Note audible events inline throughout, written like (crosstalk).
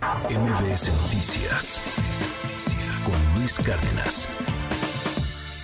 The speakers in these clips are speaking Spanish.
MBS Noticias con Luis Cárdenas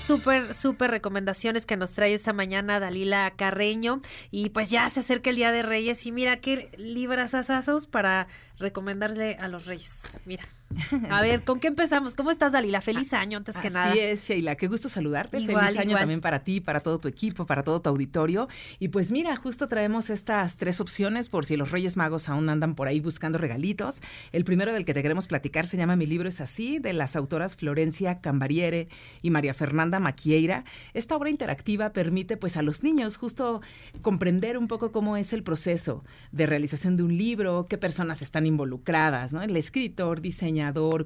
súper, súper recomendaciones que nos trae esta mañana Dalila Carreño. Y pues ya se acerca el Día de Reyes y mira qué libras asazos para recomendarle a los reyes. Mira. (laughs) A ver, ¿con qué empezamos? ¿Cómo estás, Dalila? Feliz ah, año, antes que nada. Así es, Sheila. Qué gusto saludarte. Feliz año también para ti, para todo tu equipo, para todo tu auditorio. Y pues mira, justo traemos estas tres opciones por si los Reyes Magos aún andan por ahí buscando regalitos. El primero del que te queremos platicar se llama Mi libro es así, de las autoras Florencia Cambariere y María Fernanda Maquieira. Esta obra interactiva permite pues a los niños justo comprender un poco cómo es el proceso de realización de un libro, qué personas están involucradas, ¿no? El escritor,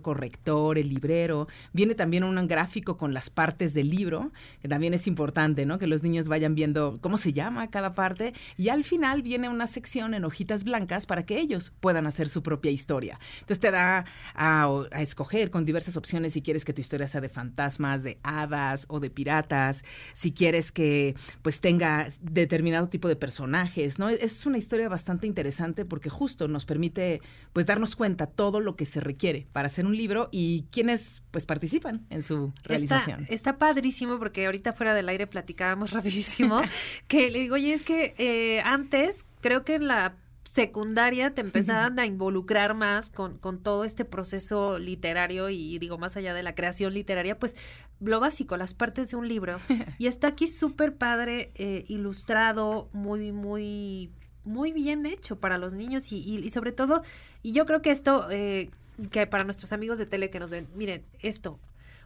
corrector, el librero. Viene también un gráfico con las partes del libro, que también es importante, ¿no? Que los niños vayan viendo cómo se llama cada parte. Y al final viene una sección en hojitas blancas para que ellos puedan hacer su propia historia. Entonces te da a, a escoger con diversas opciones si quieres que tu historia sea de fantasmas, de hadas o de piratas, si quieres que pues tenga determinado tipo de personajes, ¿no? Es una historia bastante interesante porque justo nos permite pues darnos cuenta todo lo que se requiere para hacer un libro y quienes pues participan en su realización. Está, padrísimo porque ahorita fuera del aire platicábamos (laughs) rapidísimo (laughs) que le digo, oye, es que eh, antes creo que en la secundaria te empezaban a involucrar más con, con, todo este proceso literario y digo, más allá de la creación literaria, pues lo básico, las partes de un libro. (laughs) Y está aquí súper padre, eh, ilustrado, muy, muy muy bien hecho para los niños y, y, sobre todo, y yo creo que esto, eh, que para nuestros amigos de tele que nos ven, miren, esto,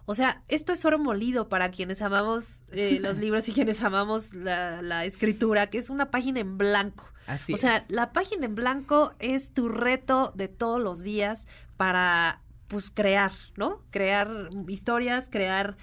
o sea, esto es oro molido para quienes amamos eh, los (laughs) libros y quienes amamos la, la, escritura, que es una página en blanco. Así o sea, la página en blanco es tu reto de todos los días para, pues, crear, ¿no? Crear historias, crear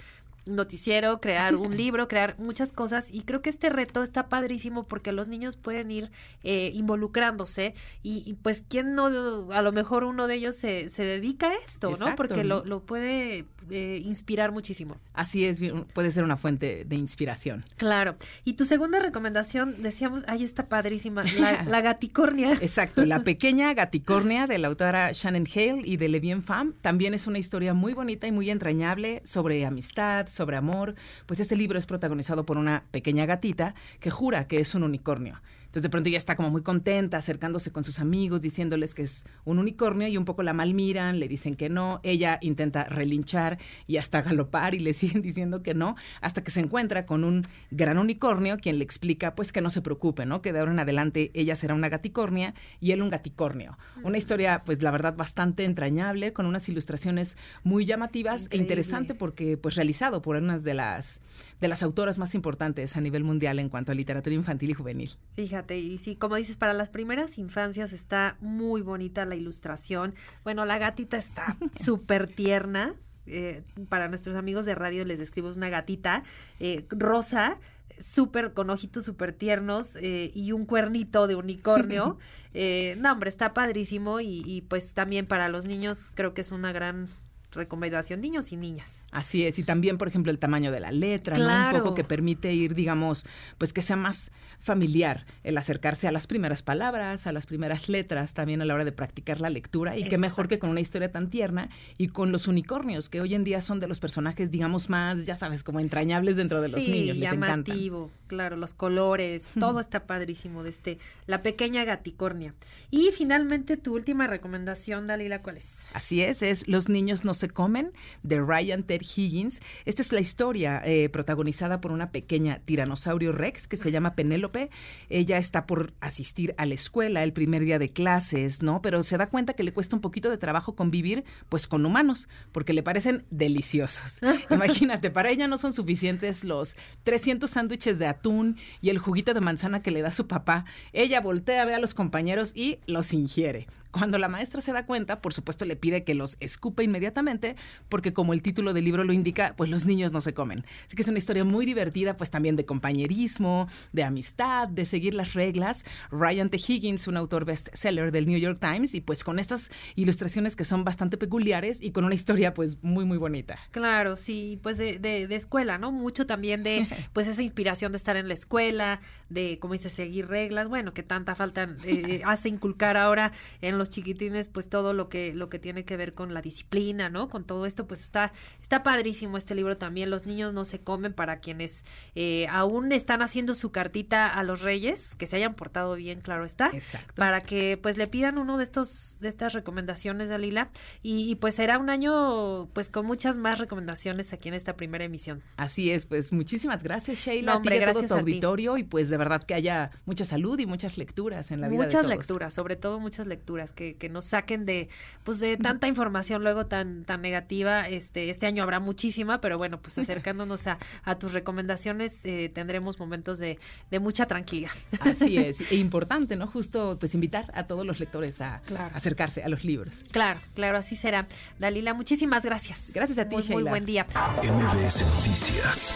noticiero, crear un (laughs) libro, crear muchas cosas y creo que este reto está padrísimo porque los niños pueden ir eh, involucrándose y, pues quién no, a lo mejor uno de ellos se, se dedica a esto, ¿no? Porque lo, lo puede eh, inspirar muchísimo. Así es, puede ser una fuente de inspiración. Claro. Y tu segunda recomendación, decíamos, ahí está padrísima, la, (laughs) la gaticornia. Exacto, la (laughs) pequeña gaticornia de la autora Shannon Hale y de Levien Pham, también es una historia muy bonita y muy entrañable sobre amistad, sobre amor, pues este libro es protagonizado por una pequeña gatita que jura que es un unicornio. Entonces de pronto ella está como muy contenta, acercándose con sus amigos, diciéndoles que es un unicornio y un poco la malmiran, le dicen que no, ella intenta relinchar y hasta galopar y le (laughs) siguen diciendo que no, hasta que se encuentra con un gran unicornio quien le explica pues que no se preocupe, ¿no? Que de ahora en adelante ella será una gaticornia y él un gaticornio. Una historia pues la verdad bastante entrañable con unas ilustraciones muy llamativas e interesante porque pues realizado por unas de las de las autoras más importantes a nivel mundial en cuanto a literatura infantil y juvenil. Fíjate, y sí, como dices, para las primeras infancias está muy bonita la ilustración. Bueno, la gatita está (laughs) súper tierna. Eh, para nuestros amigos de radio les describo una gatita eh, rosa, súper con ojitos súper tiernos eh, y un cuernito de unicornio. (laughs) no, hombre, está padrísimo y, y, pues también para los niños creo que es una gran recomendación, niños y niñas. Así es, y también, por ejemplo, el tamaño de la letra, ¿no? Un poco que permite ir, digamos, pues que sea más familiar el acercarse a las primeras palabras, a las primeras letras, también a la hora de practicar la lectura, y qué mejor que con una historia tan tierna y con los unicornios, que hoy en día son de los personajes, digamos, más, ya sabes, como entrañables dentro de los niños, les llamativo, claro, los colores, todo está padrísimo de este, la pequeña gaticornia. Y finalmente, tu última recomendación, Dalila, ¿cuál es? Así es, es Los niños nos se comen de Ryan Ted Higgins. Esta es la historia eh, protagonizada por una pequeña tiranosaurio rex que se llama Penélope. Ella está por asistir a la escuela el primer día de clases, ¿no? Pero se da cuenta que le cuesta un poquito de trabajo convivir pues con humanos porque le parecen deliciosos. (laughs) Imagínate, para ella no son suficientes los 300 sándwiches de atún y el juguito de manzana que le da su papá. Ella voltea, ve a los compañeros y los ingiere. Cuando la maestra se da cuenta, por supuesto le pide que los escupe inmediatamente, porque como el título del libro lo indica, pues los niños no se comen. Así que es una historia muy divertida, pues también de compañerismo, de amistad, de seguir las reglas. Ryan T. Higgins, un autor bestseller del New York Times, y pues con estas ilustraciones que son bastante peculiares y con una historia pues muy, muy bonita. Claro, sí, pues de, de, escuela, ¿no? Mucho también de (laughs) pues esa inspiración de estar en la escuela, de, como dice, seguir reglas, bueno, que tanta falta eh, hace inculcar ahora en los chiquitines, pues todo lo que, lo que tiene que ver con la disciplina, ¿no? Con todo esto, pues está, está padrísimo este libro también. Los niños no se comen para quienes eh, aún están haciendo su cartita a los reyes, que se hayan portado bien, claro está. Exacto. Para que pues le pidan uno de estos, de estas recomendaciones, Dalila. Y, y pues será un año pues con muchas más recomendaciones aquí en esta primera emisión. Así es, pues muchísimas gracias, Sheila. hombre, gracias todo tu auditorio y pues de verdad que haya mucha salud y muchas lecturas en la vida muchas de todos. lecturas, sobre todo muchas lecturas que, que nos saquen de pues de tanta información luego tan tan negativa. Este este año habrá muchísima, pero bueno, pues (laughs) acercándonos a, a tus recomendaciones eh, tendremos momentos de, de, mucha tranquilidad. Así es, (laughs) e importante, ¿no? Justo pues invitar a todos los lectores a acercarse a los libros. Claro, claro, así será. Dalila, muchísimas gracias. Gracias a ti, muy, Sheila. Muy buen día. MBS Noticias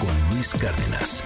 con Luis Cárdenas.